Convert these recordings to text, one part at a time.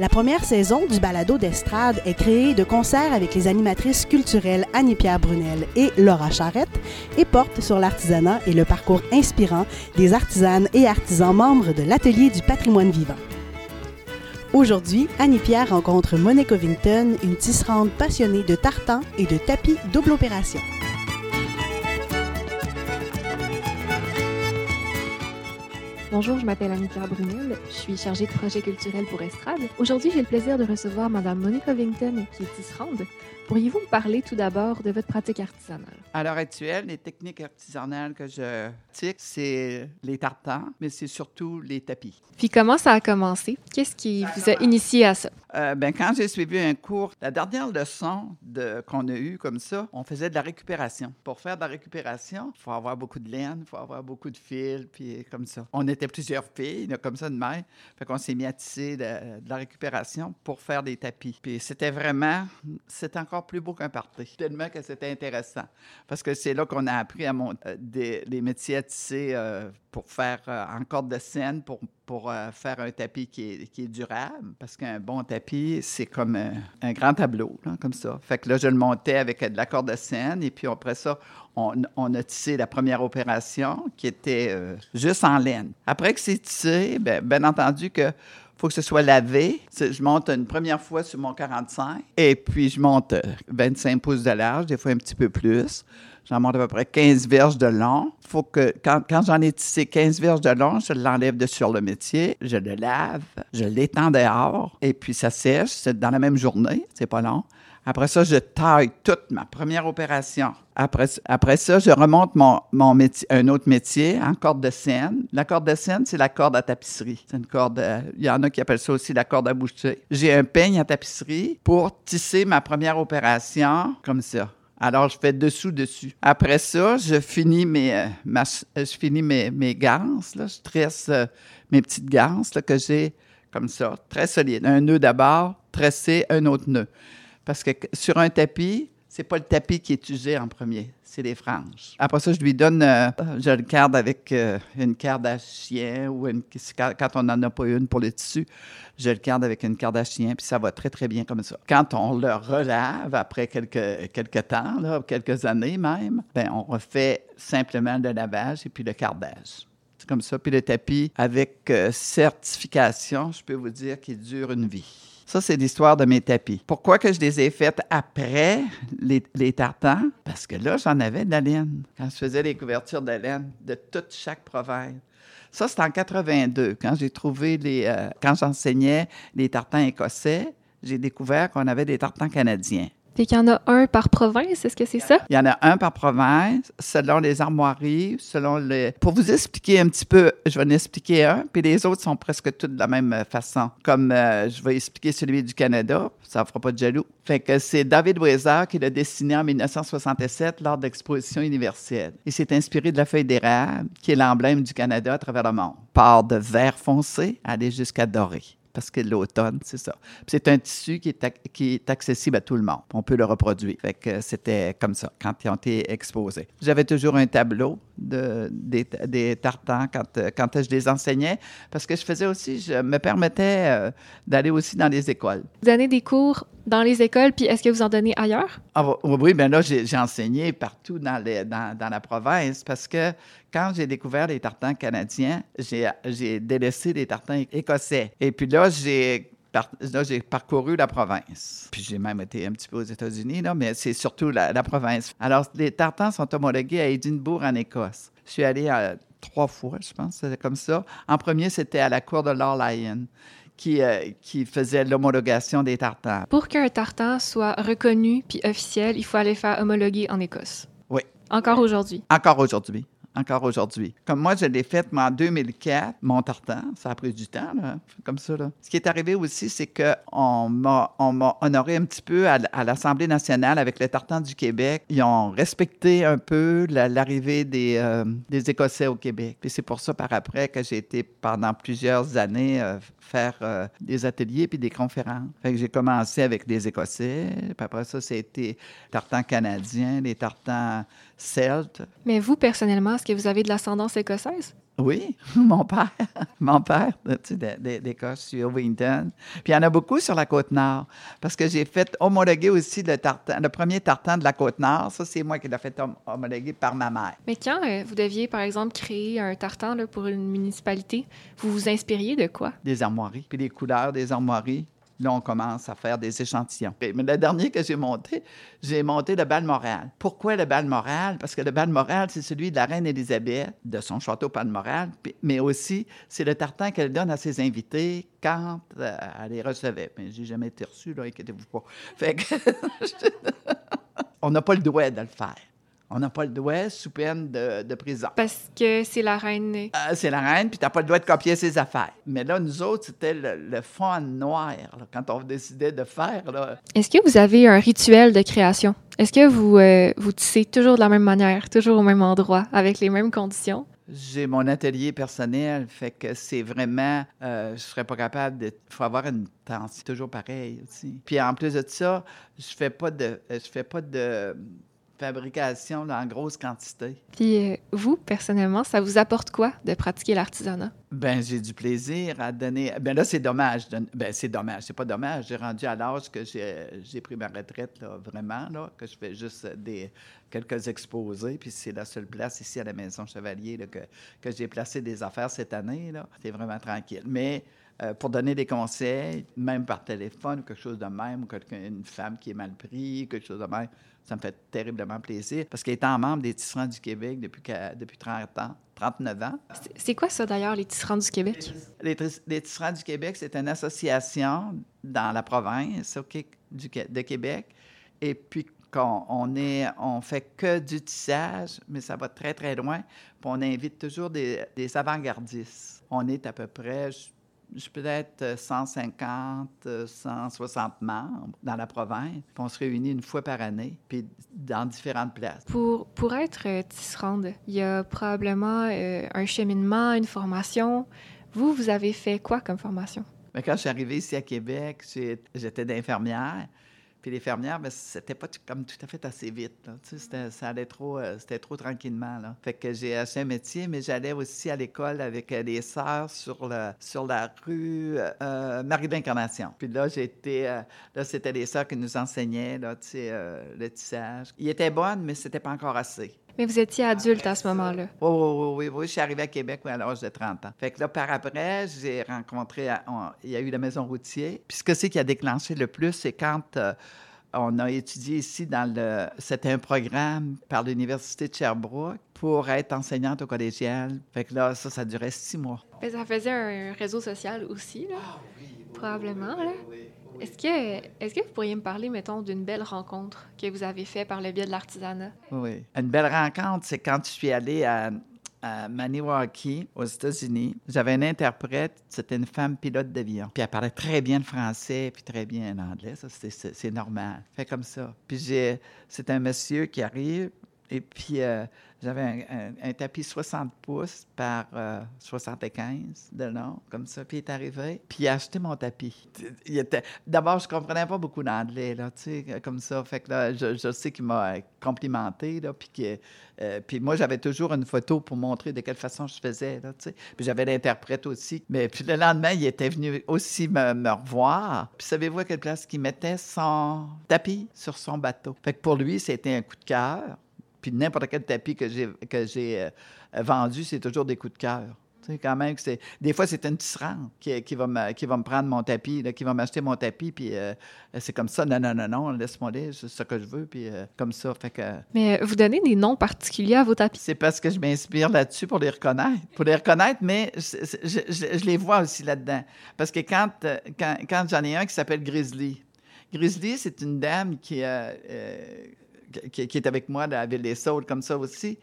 La première saison du balado d'estrade est créée de concert avec les animatrices culturelles Annie-Pierre Brunel et Laura Charrette et porte sur l'artisanat et le parcours inspirant des artisanes et artisans membres de l'Atelier du patrimoine vivant. Aujourd'hui, Annie-Pierre rencontre Monique Ovington, une tisserande passionnée de tartans et de tapis double opération. Bonjour, je m'appelle Annie-Pierre Brunel. Je suis chargée de projet culturel pour Estrade. Aujourd'hui, j'ai le plaisir de recevoir Mme Monique Ovington, qui est tisserande. Pourriez-vous me parler tout d'abord de votre pratique artisanale? À l'heure actuelle, les techniques artisanales que je pratique, c'est les tartans, mais c'est surtout les tapis. Puis comment ça a commencé? Qu'est-ce qui vous a initié à ça? Euh, ben, quand j'ai suivi un cours, la dernière leçon de, qu'on a eue comme ça, on faisait de la récupération. Pour faire de la récupération, il faut avoir beaucoup de laine, il faut avoir beaucoup de fils, puis comme ça. On était plusieurs filles, comme ça de même. Fait qu'on s'est mis à tisser de, de, la récupération pour faire des tapis. Puis c'était vraiment, c'est encore plus beau qu'un party. Tellement que c'était intéressant. Parce que c'est là qu'on a appris à monter des, les métiers à tisser euh, pour faire euh, en corde de scène, pour, pour euh, faire un tapis qui est, qui est durable. Parce qu'un bon tapis, c'est comme un, grand tableau, comme ça. Fait que là, je le montais avec de la corde de scène. Et puis après ça, on, on, a tissé la première opération qui était euh, juste en laine. Après que c'est tissé, bien, bien entendu que faut que ce soit lavé. Je monte une première fois sur mon 45 et puis je monte 25 pouces de large, des fois un petit peu plus. J'en monte à peu près 15 verges de long. Faut que, quand, quand j'en ai tissé 15 verges de long, je l'enlève de sur le métier, je le lave, je l'étends dehors et puis ça sèche. C'est dans la même journée, c'est pas long. Après ça, je taille toute ma première opération. Après, après ça, je remonte mon, mon métier, un autre métier en corde de scène. La corde de scène, c'est la corde à tapisserie. C'est une corde, euh, il y en a qui appellent ça aussi la corde à boucher. J'ai un peigne à tapisserie pour tisser ma première opération comme ça. Alors, je fais dessous-dessus. Après ça, je finis mes, euh, ma, je finis mes, mes ganses, là. Je tresse euh, mes petites ganses là, que j'ai comme ça, très solides. Un nœud d'abord, tressé, un autre nœud. Parce que sur un tapis, c'est pas le tapis qui est usé en premier, c'est les franges. Après ça, je lui donne, euh, je le garde avec euh, une Kardashian ou une, quand on n'en a pas une pour le tissu, je le garde avec une Kardashian, puis ça va très, très bien comme ça. Quand on le relave après quelques, quelques temps, quelques années même, ben on refait simplement le lavage et puis le cardage. C'est comme ça. Puis le tapis, avec euh, certification, je peux vous dire qu'il dure une vie. Ça, c'est l'histoire de mes tapis. Pourquoi que je les ai faites après les, tartans? Parce que là, j'en avais de la laine. Quand je faisais les couvertures de laine de toute chaque province. Ça, c'est en 82, quand j'ai trouvé les... Euh, quand j'enseignais les tartans écossais, j'ai découvert qu'on avait des tartans canadiens. Puis qu'il y en a un par province, est-ce que c'est ça? Il y en a un par province, selon les armoiries, selon les... Pour vous expliquer un petit peu, je vais en expliquer un, puis les autres sont presque tous de la même façon. Comme euh, je vais expliquer celui du Canada, ça ne fera pas de jaloux. Fait que c'est David Weiser qui l'a dessiné en 1967 lors de l'exposition universelle. Il s'est inspiré de la feuille d'érable, qui est l'emblème du Canada à travers le monde. Part de vert foncé, aller jusqu'à doré parce que l'automne, c'est ça. C'est un tissu qui est, qui est accessible à tout le monde. On peut le reproduire. Que c'était comme ça quand ils ont été exposés. J'avais toujours un tableau de, des, tartans quand, quand je les enseignais parce que je faisais aussi, je me permettais euh, d'aller aussi dans les écoles. Vous des cours dans les écoles, puis est-ce que vous en donnez ailleurs? Ah, oui, bien là, j'ai enseigné partout dans, la province parce que quand j'ai découvert les tartans canadiens, j'ai délaissé les tartans écossais. Et puis là, j'ai parcouru la province. Puis j'ai même été un petit peu aux États-Unis, mais c'est surtout la, province. Alors, les tartans sont homologués à Édimbourg, en Écosse. Je suis allé à, trois fois, je pense, comme ça. En premier, c'était à la cour de Lord Lyon. Qui, euh, qui, faisait l'homologation des tartans. Pour qu'un tartan soit reconnu puis officiel, il faut aller faire homologuer en Écosse. Oui. Encore aujourd'hui. Encore aujourd'hui. Encore aujourd'hui. Comme moi, je l'ai fait moi, en 2004, mon tartan, ça a pris du temps, là, comme ça. Là. Ce qui est arrivé aussi, c'est qu'on m'a, on m'a honoré un petit peu à, l'Assemblée nationale avec le tartan du Québec. Ils ont respecté un peu la- l'arrivée des, euh, des Écossais au Québec. Puis c'est pour ça, par après, que j'ai été pendant plusieurs années euh, faire euh, des ateliers puis des conférences. Fait que j'ai commencé avec des Écossais, puis après ça, c'était tartan canadien, les tartans Mais vous, personnellement, est-ce que vous avez de l'ascendance écossaise? Oui, mon père, mon père, d'Écosse, sur Wellington. Puis il y en a beaucoup sur la côte nord, parce que j'ai fait homologuer aussi le tartan, le premier tartan de la côte nord. Ça, c'est moi qui l'ai fait hom- homologuer par ma mère. Mais quand euh, vous deviez, par exemple, créer un tartan là, pour une municipalité, vous vous inspiriez de quoi? des armoiries, puis les couleurs des armoiries. Là, on commence à faire des échantillons. Mais le dernier que j'ai monté, j'ai monté le bal moral. Pourquoi le bal moral? Parce que le bal moral, c'est celui de la reine Élisabeth, de son château Palmoral, puis- mais aussi, c'est le tartan qu'elle donne à ses invités quand euh, elle les recevait. Mais j'ai jamais été reçu, là, inquiétez-vous pas. Fait que... on n'a pas le droit de le faire. On n'a pas le droit sous peine de, de prison. Parce que c'est la reine. Euh, c'est la reine, puis tu n'as pas le droit de copier ses affaires. Mais là, nous autres, c'était le, le fond noir, là, quand on décidait de faire. Là. Est-ce que vous avez un rituel de création? Est-ce que vous, euh, vous tissez toujours de la même manière, toujours au même endroit, avec les mêmes conditions? J'ai mon atelier personnel, fait que c'est vraiment, euh, je serais pas capable de. Il faut avoir une tension toujours pareil aussi. Puis en plus de ça, je fais pas de, je fais pas de fabrication en grosse quantité. Puis euh, vous, personnellement, ça vous apporte quoi de pratiquer l'artisanat? Ben, j'ai du plaisir à donner. Ben là, c'est dommage. Ben, c'est dommage. C'est pas dommage. J'ai rendu à l'âge que j'ai j'ai pris ma retraite, là, vraiment, là, que je fais juste des quelques exposés. Puis c'est la seule place ici à la Maison Chevalier là, que, que j'ai placé des affaires cette année. Là. C'est vraiment tranquille. Mais euh, pour donner des conseils, même par téléphone ou quelque chose de même, ou une femme qui est mal prise, quelque chose de même, ça me fait terriblement plaisir. Parce qu'étant membre des Tisserands du Québec depuis, depuis 30 ans, 39 ans, C'est- quoi ça d'ailleurs, les tisserands du Québec? les, Tisserands du Québec, c'est une association dans la province OK, du, de Québec. Et puis, qu'on, on est, on fait que du tissage, mais ça va très, très loin. Puis on invite toujours des, des avant-gardistes. On est à peu près, je, je peux être 150, euh, 160 membres dans la province. Puis on se réunit une fois par année, puis dans différentes places. Pour, pour être euh, tisserande, il y a probablement euh, un cheminement, une formation. Vous, vous avez fait quoi comme formation? Mais quand je suis arrivée ici à Québec, j'étais d'infirmière. Puis les fermières, ben, c'était pas tout- comme tout à fait assez vite. Tu sais, ça allait trop, euh, c'était trop tranquillement. Fait que j'ai acheté un métier, mais j'allais aussi à l'école avec euh, les sœurs sur, la rue euh, Marie d'Incarnation. Puis là, j'étais, euh, là, c'était les sœurs qui nous enseignaient, tu sais, euh, le tissage. Il était bonne, mais c'était pas encore assez. Mais vous étiez adulte à ce moment-là. Oui, oui, oui, oui. Je suis arrivée à Québec oui, à l'âge de 30 ans. Fait que là, par après, j'ai rencontré, on- il y a eu la maison routier. Puis ce que c'est qui a déclenché le plus, c'est quand euh, on a étudié ici dans le... C'était un programme par l'Université de Sherbrooke pour être enseignante au collégial. Fait que là, ça, ça durait six mois. Mais ça faisait un réseau social aussi, là. Probablement, là. Est-ce que, vous pourriez me parler, mettons, d'une belle rencontre que vous avez faite par le biais de l'artisanat? Oui. Une belle rencontre, c'est quand je suis allée à, à Maniwaki, aux États-Unis. J'avais une interprète, c'était une femme pilote d'avion. Puis elle parlait très bien le français, puis très bien l'anglais. Ça, c'est- normal. Fait comme ça. Puis j'ai, c'est un monsieur qui arrive, et puis euh, j'avais un, tapis 60 pouces par euh, 75 de long, comme ça. Puis il est arrivé, puis il a acheté mon tapis. D'abord, je comprenais pas beaucoup d'anglais, là, tu sais, comme ça. Fait que là, je, je sais qu'il m'a complimenté, là, puis que... euh, puis moi, j'avais toujours une photo pour montrer de quelle façon je faisais, là, tu sais. Puis j'avais l'interprète aussi. Mais puis le lendemain, il était venu aussi me, me revoir. Puis savez-vous à quelle place qu'il mettait son tapis sur son bateau? Fait que pour lui, c'était un coup de cœur. Puis n'importe quel tapis que j'ai que j'ai euh, vendu, c'est toujours des coups de cœur. Tu sais, quand même, c'est... Des fois, c'est une tisserande qui, qui, va me, qui va me prendre mon tapis, là, qui va m'acheter mon tapis, puis euh, c'est comme ça. Non, non, non, non, laisse-moi aller, c'est ce que je veux, puis euh, comme ça. Fait que Mais vous donnez des noms particuliers à vos tapis? c'est parce que je m'inspire là-dessus pour les reconnaître. Pour les reconnaître, mais je, je- je- je les vois aussi là-dedans. Parce que quand, quand, quand j'en ai un qui s'appelle Grizzly, Grizzly, c'est une dame qui, euh, qui, qui est avec moi dans la Ville des Saules, comme ça aussi.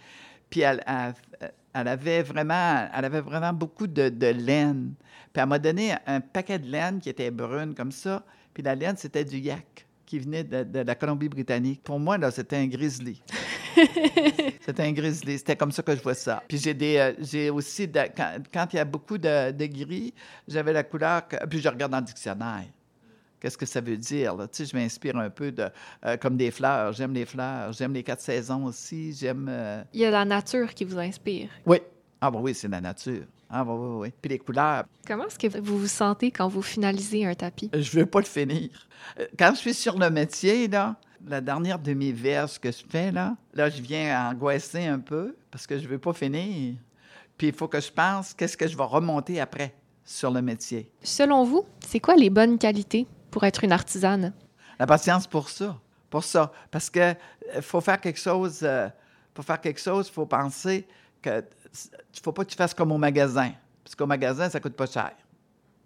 Puis elle, elle- elle avait vraiment, elle avait vraiment beaucoup de, de laine. Puis elle m'a donné un paquet de laine qui était brune comme ça. Puis la laine, c'était du yak qui venait de, de la Colombie-Britannique. Pour moi, là, c'était un grizzly. c'était un grizzly. C'était comme ça que je vois ça. Puis j'ai des, euh, j'ai aussi, de- quand, quand il y a beaucoup de, de gris, j'avais la couleur, que- puis je regarde dans le dictionnaire. Qu'est-ce que ça veut dire? Là? Tu sais, je m'inspire un peu de, euh, comme des fleurs. J'aime les fleurs. J'aime les quatre saisons aussi. J'aime. euh, Il y a la nature qui vous inspire. Oui. Ah, bah oui, c'est la nature. Ah, bah oui, oui. Puis les couleurs, Comment est-ce que vous vous sentez quand vous finalisez un tapis? je veux pas le finir. Euh, Quand je suis sur le métier, là, la dernière demi-verse que je fais, là, là, je viens angoisser un peu parce que je veux pas finir. Puis il faut que je pense qu'est-ce que je vais remonter après sur le métier. Selon vous, c'est quoi les bonnes qualités pour être une artisane? La patience pour ça. Pour ça. Parce que euh, faut faire quelque chose. euh, pour faire quelque chose, il faut penser que il faut pas que tu fasses comme au magasin. Parce qu'au magasin, ça coûte pas cher.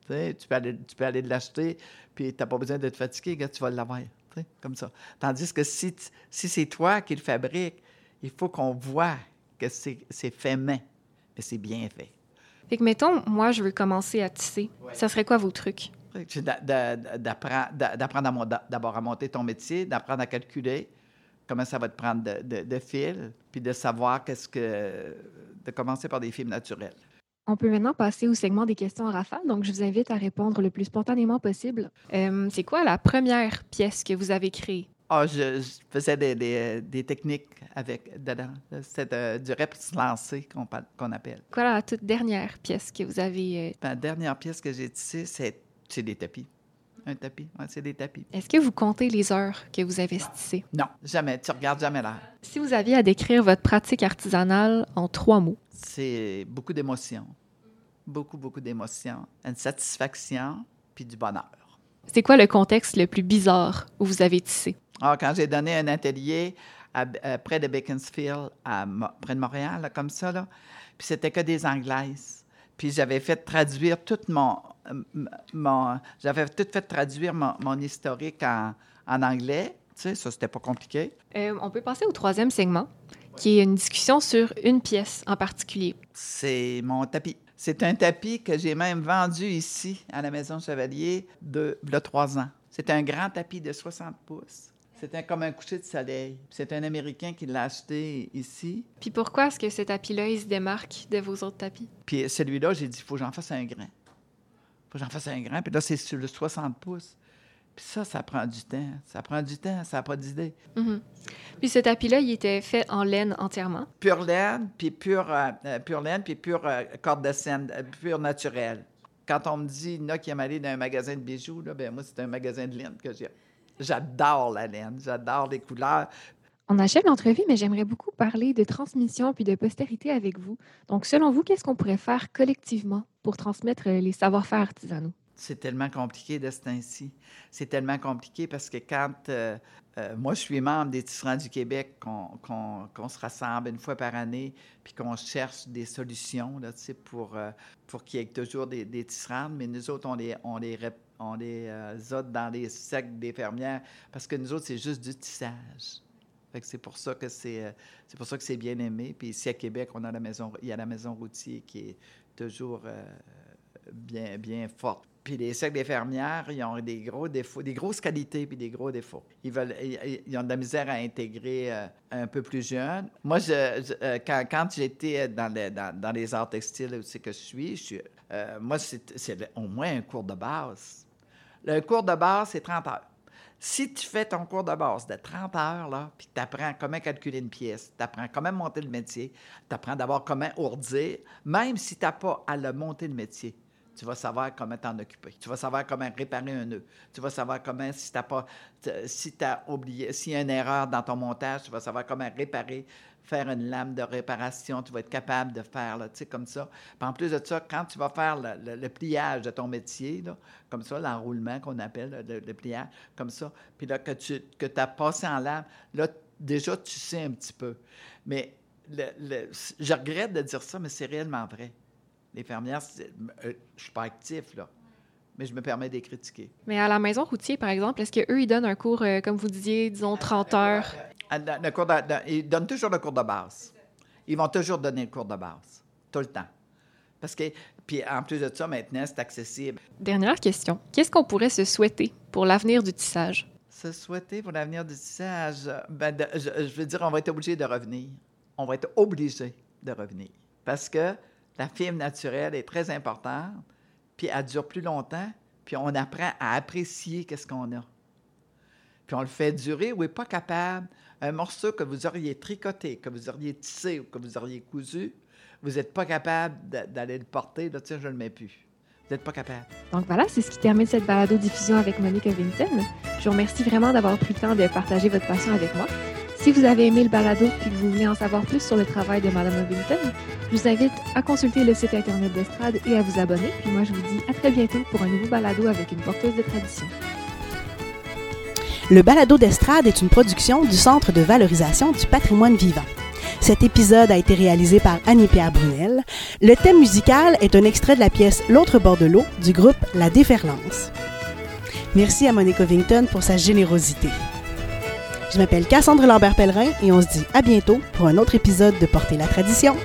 Tu, sais, tu peux aller, tu peux aller l'acheter, puis tu n'as pas besoin d'être fatigué, gars, tu vas l'avoir. Comme ça. Tandis que si, si c'est toi qui le fabrique, il faut qu'on voit que c'est fait main, que c'est bien fait. Fait que, mettons, moi, je veux commencer à tisser. Ça serait quoi vos trucs? C'est d'a- d'a- d'apprendre d'abord à monter ton métier, d'apprendre à calculer comment ça va te prendre de, de, de fil, puis de savoir qu'est-ce que. de commencer par des fils naturels. On peut maintenant passer au segment des questions en rafale, donc je vous invite à répondre le plus spontanément possible. Euh, c'est quoi la première pièce que vous avez créée? Ah, je, je faisais des, des- des techniques avec dedans. C'était euh, du reps lancé qu'on qu'on appelle. Quoi la toute dernière pièce que vous avez... euh, La dernière pièce que j'ai tissée, c'est c'est des tapis. Un tapis, ouais, c'est des tapis. Est-ce que vous comptez les heures que vous avez tissées? Non, jamais. Tu regardes jamais l'air. Si vous aviez à décrire votre pratique artisanale en trois mots, c'est beaucoup d'émotions. Beaucoup, beaucoup d'émotions. Une satisfaction, puis du bonheur. c'est quoi le contexte le plus bizarre où vous avez tissé? Ah, quand j'ai donné un atelier à- euh, près de Beaconsfield, à près de Montréal, là, comme ça, là, puis c'était que des Anglaises. Puis j'avais fait traduire tout mon... euh, mon j'avais tout fait traduire mon, mon historique en, en anglais. Tu sais, ça, c'était pas compliqué. Euh, on peut passer au troisième segment, qui est une discussion sur une pièce en particulier. C'est mon tapis. C'est un tapis que j'ai même vendu ici, à la Maison Chevalier, de, de trois ans. C'est un grand tapis de 60 pouces. C'était comme un coucher de soleil. C'est un Américain qui l'a acheté ici. Puis pourquoi est-ce que ce tapis-là, il se démarque de vos autres tapis? Puis celui-là, j'ai dit, il faut que j'en fasse un grain. Faut que j'en fasse un grain. Puis là, c'est sur le 60 pouces. Puis ça, ça prend du temps. Ça prend du temps, ça n'a pas d'idée. Mhm. Puis ce tapis-là, il était fait en laine entièrement? Pure laine, puis pure, euh, euh, pure laine, puis pure euh, corde de scène, euh, pure naturelle. Quand on me dit, il y en a qui aiment aller dans un magasin de bijoux, là, ben moi, c'est un magasin de laine que j'aime. J'adore la laine, j'adore les couleurs. On achève l'entrevue, mais j'aimerais beaucoup parler de transmission puis de postérité avec vous. Donc, selon vous, qu'est-ce qu'on pourrait faire collectivement pour transmettre euh, les savoir-faire artisanaux? C'est tellement compliqué de ce. C'est tellement compliqué parce que quand euh, euh, moi, je suis membre des tisserands du Québec, qu'on se rassemble une fois par année, puis qu'on cherche des solutions là, pour, pour qu'il y ait toujours des, des tisserandes, mais nous autres, on les, on les, on les dans les sacs des fermières parce que nous autres, c'est juste du tissage. C'est pour ça que c'est euh, c'est pour ça que c'est bien aimé. Puis ici à Québec, on a la maison, il y a la maison routier qui est toujours euh, bien, bien forte. Puis les sacs des fermières, ils ont des gros défauts, des grosses qualités puis des gros défauts. Ils, veulent, ils, ont de la misère à intégrer euh, un peu plus jeune. Moi, je, quand, quand j'étais dans, dans, dans les arts textiles où c'est que je suis, je suis moi, c'est c'est au moins un cours de base. Le cours de base, c'est 30 heures. Si tu fais ton cours de base de 30 heures, là, puis tu apprends comment calculer une pièce, tu apprends comment monter le métier, tu apprends d'abord comment ourdir, même si tu n'as pas à le monter le métier, tu vas savoir comment t'en occuper. Tu vas savoir comment réparer un nœud. Tu vas savoir comment, si tu pas, si as oublié, s'il y a une erreur dans ton montage, tu vas savoir comment réparer, faire une lame de réparation. Tu vas être capable de faire, là, tu sais, comme ça. Puis en plus de ça, quand tu vas faire le, le- le pliage de ton métier, là, comme ça, l'enroulement qu'on appelle, le, le pliage, comme ça, puis là, que tu que as passé en lame, là, déjà, tu sais un petit peu. Mais le- le- je regrette de dire ça, mais c'est réellement vrai. Les fermières, euh, je suis pas actif, là, mais je me permets de les critiquer. Mais à la maison routier, par exemple, est-ce qu'eux, ils donnent un cours, euh, comme vous disiez, disons 30 heures? Ah, le cours de- ils donnent toujours le cours de base. ils vont toujours donner le cours de base, tout le temps. Parce que, puis en plus de ça, maintenant, c'est accessible. Dernière question. Qu'est-ce qu'on pourrait se souhaiter pour l'avenir du tissage? Se souhaiter pour l'avenir du tissage, ben de- je, je veux dire, on va être obligé de revenir. On va être obligé de revenir. Parce que la fibre naturelle est très importante, puis elle dure plus longtemps, puis on apprend à apprécier qu'est-ce qu'on a. Puis on le fait durer, ou n'est pas capable. Un morceau que vous auriez tricoté, que vous auriez tissé ou que vous auriez cousu, vous n'êtes pas capable d'a- d'aller le porter, là, tiens, je ne le mets plus. Vous n'êtes pas capable. Donc voilà, c'est ce qui termine cette balado-diffusion avec Monique Covington. Je vous remercie vraiment d'avoir pris le temps de partager votre passion avec moi. Si vous avez aimé le balado et que vous voulez en savoir plus sur le travail de Mme Covington, je vous invite à consulter le site Internet d'Estrade et à vous abonner. Puis moi, je vous dis à très bientôt pour un nouveau balado avec une porteuse de tradition. Le balado d'estrade est une production du Centre de valorisation du patrimoine vivant. Cet épisode a été réalisé par Annie-Pierre Brunel. Le thème musical est un extrait de la pièce L'autre bord de l'eau du groupe La Déferlance. Merci à Monique Covington pour sa générosité. Je m'appelle Cassandre Lambert-Pellerin et on se dit à bientôt pour un autre épisode de Porter la tradition.